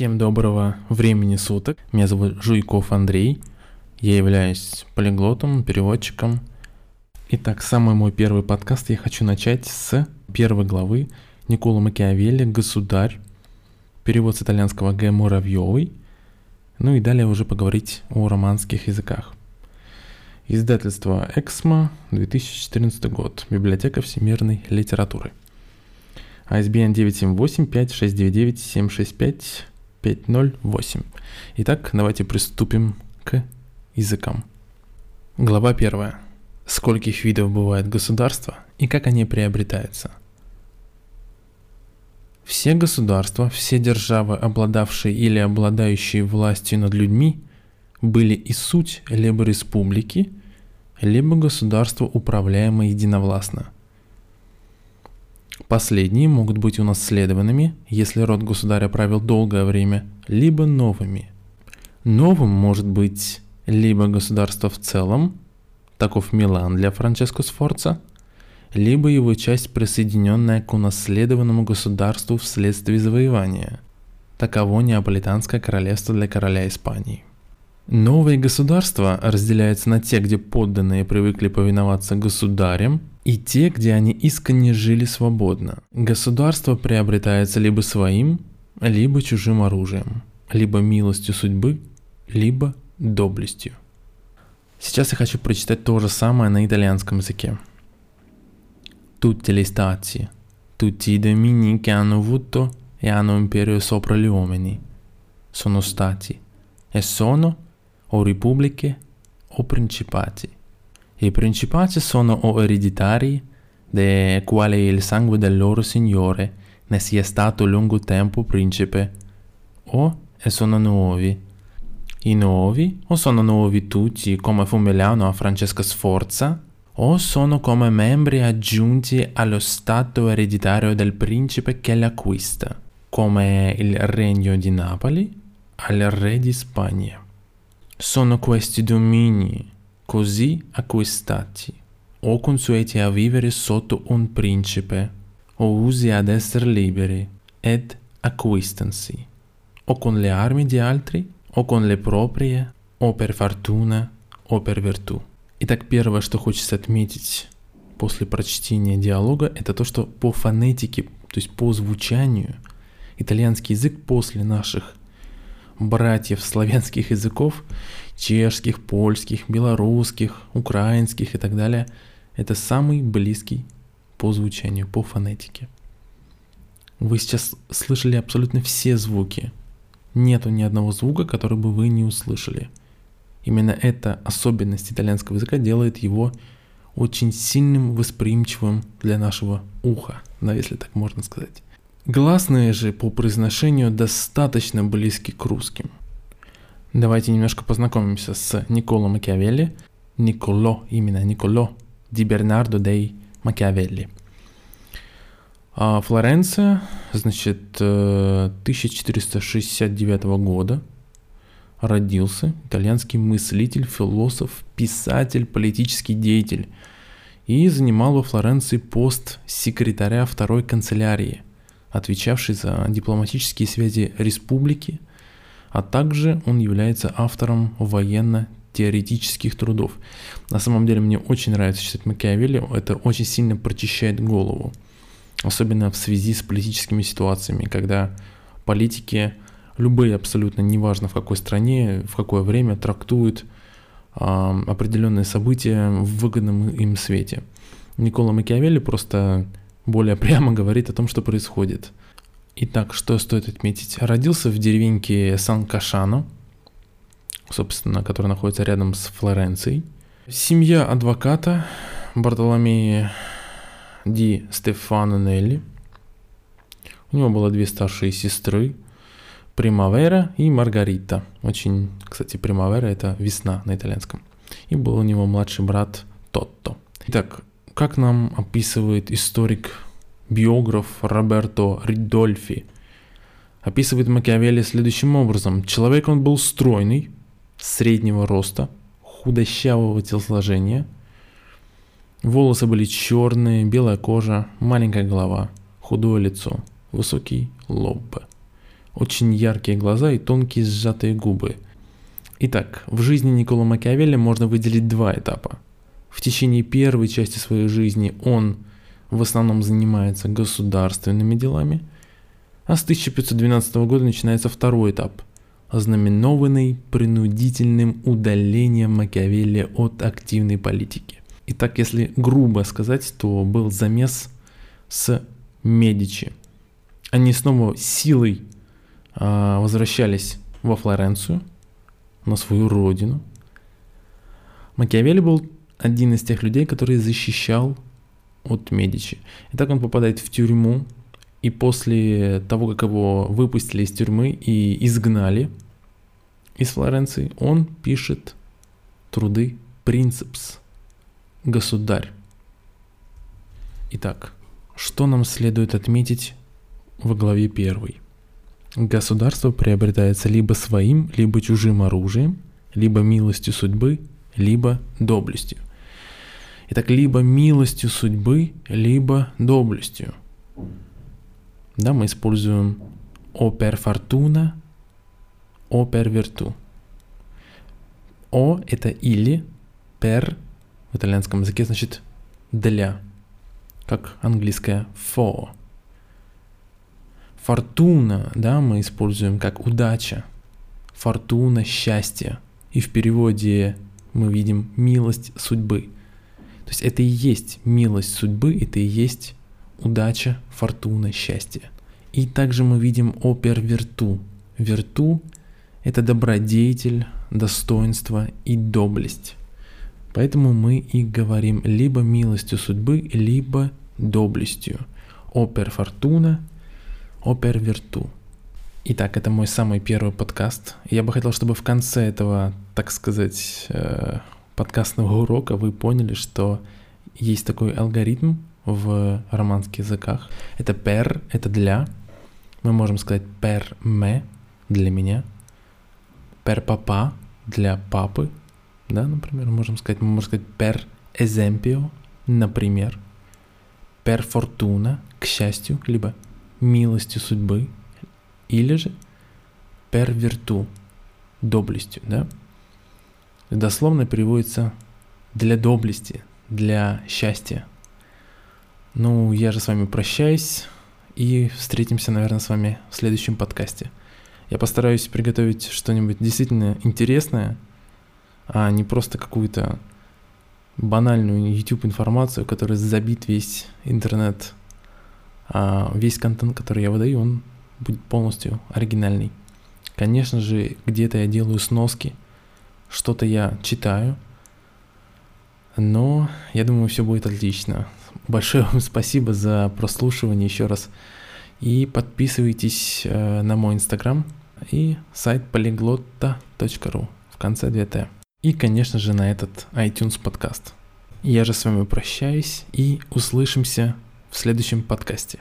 Всем доброго времени суток. Меня зовут Жуйков Андрей. Я являюсь полиглотом, переводчиком. Итак, самый мой первый подкаст я хочу начать с первой главы Никола Макиавелли «Государь». Перевод с итальянского Г. Муравьевой. Ну и далее уже поговорить о романских языках. Издательство «Эксмо», 2014 год. Библиотека всемирной литературы. ISBN 978-569-765-508. Итак, давайте приступим к языкам. Глава первая. Скольких видов бывает государство и как они приобретаются? Все государства, все державы, обладавшие или обладающие властью над людьми, были и суть либо республики, либо государства, управляемые единовластно – Последние могут быть унаследованными, если род государя правил долгое время, либо новыми. Новым может быть либо государство в целом, таков Милан для Франческо Сфорца, либо его часть, присоединенная к унаследованному государству вследствие завоевания. Таково Неаполитанское королевство для короля Испании. Новые государства разделяются на те, где подданные привыкли повиноваться государям, и те, где они искренне жили свободно. Государство приобретается либо своим, либо чужим оружием, либо милостью судьбы, либо доблестью. Сейчас я хочу прочитать то же самое на итальянском языке. Tutte le stati, tutti i domini che hanno avuto e hanno imperio sopra gli uomini sono stati e sono o repubbliche o principati i principati sono o ereditari, de quale il sangue del loro signore ne sia stato lungo tempo principe, o e sono nuovi. I nuovi o sono nuovi tutti come fu Milano a Francesca Sforza, o sono come membri aggiunti allo stato ereditario del principe che l'acquista, come il regno di Napoli al re di Spagna. Sono questi domini così acquistati, o consueti a vivere sotto un principe, o usi ad essere liberi, ed acquistansi, o con le armi di altri, o con le proprie, о per fortuna, о per virtù. Итак, первое, что хочется отметить после прочтения диалога, это то, что по фонетике, то есть по звучанию, итальянский язык после наших братьев славянских языков, чешских, польских, белорусских, украинских и так далее, это самый близкий по звучанию, по фонетике. Вы сейчас слышали абсолютно все звуки. Нету ни одного звука, который бы вы не услышали. Именно эта особенность итальянского языка делает его очень сильным, восприимчивым для нашего уха, да, если так можно сказать. Гласные же по произношению достаточно близки к русским. Давайте немножко познакомимся с Николо Макиавелли. Николо, именно Николо Ди Бернардо дей Макиавелли. А Флоренция, значит, 1469 э, года родился итальянский мыслитель, философ, писатель, политический деятель и занимал во Флоренции пост секретаря второй канцелярии – отвечавший за дипломатические связи республики, а также он является автором военно-теоретических трудов. На самом деле мне очень нравится читать Макиавелли, это очень сильно прочищает голову, особенно в связи с политическими ситуациями, когда политики, любые абсолютно, неважно в какой стране, в какое время, трактуют э, определенные события в выгодном им свете. Никола Макиавелли просто более прямо говорит о том, что происходит. Итак, что стоит отметить? Родился в деревеньке Сан-Кашано, собственно, которая находится рядом с Флоренцией. Семья адвоката Бартоломея Ди Стефано Нелли. У него было две старшие сестры, Примавера и Маргарита. Очень, кстати, Примавера это весна на итальянском. И был у него младший брат Тотто. Итак, как нам описывает историк, биограф Роберто Ридольфи, описывает Макиавелли следующим образом. Человек он был стройный, среднего роста, худощавого телосложения. Волосы были черные, белая кожа, маленькая голова, худое лицо, высокий лоб. очень яркие глаза и тонкие сжатые губы. Итак, в жизни Никола Макиавелли можно выделить два этапа. В течение первой части своей жизни он в основном занимается государственными делами, а с 1512 года начинается второй этап, ознаменованный принудительным удалением Макиавелли от активной политики. Итак, если грубо сказать, то был замес с Медичи. Они снова силой а, возвращались во Флоренцию, на свою родину. Макиавелли был один из тех людей, который защищал от Медичи. И так он попадает в тюрьму, и после того, как его выпустили из тюрьмы и изгнали из Флоренции, он пишет труды «Принципс», «Государь». Итак, что нам следует отметить во главе первой? Государство приобретается либо своим, либо чужим оружием, либо милостью судьбы, либо доблестью. Итак, либо милостью судьбы, либо доблестью. Да, мы используем о per fortuna, о. О – это или, per в итальянском языке значит для, как английское for. Фортуна, да, мы используем как удача. Фортуна – счастье. И в переводе мы видим милость судьбы – то есть это и есть милость судьбы, это и есть удача, фортуна, счастье. И также мы видим опер верту. Верту – это добродетель, достоинство и доблесть. Поэтому мы и говорим либо милостью судьбы, либо доблестью. Опер фортуна, опер верту. Итак, это мой самый первый подкаст. Я бы хотел, чтобы в конце этого, так сказать, э, подкастного урока вы поняли, что есть такой алгоритм в романских языках. Это per, это для. Мы можем сказать per me, для меня. Per papa, для папы. Да, например, можем сказать, мы можем сказать per esempio, например. Per fortuna, к счастью, либо милостью судьбы. Или же per virtu, доблестью, да дословно переводится «для доблести», «для счастья». Ну, я же с вами прощаюсь и встретимся, наверное, с вами в следующем подкасте. Я постараюсь приготовить что-нибудь действительно интересное, а не просто какую-то банальную YouTube информацию, которая забит весь интернет, а весь контент, который я выдаю, он будет полностью оригинальный. Конечно же, где-то я делаю сноски – что-то я читаю, но я думаю, все будет отлично. Большое вам спасибо за прослушивание еще раз. И подписывайтесь э, на мой инстаграм и сайт polyglotta.ru в конце 2Т. И, конечно же, на этот iTunes подкаст. Я же с вами прощаюсь и услышимся в следующем подкасте.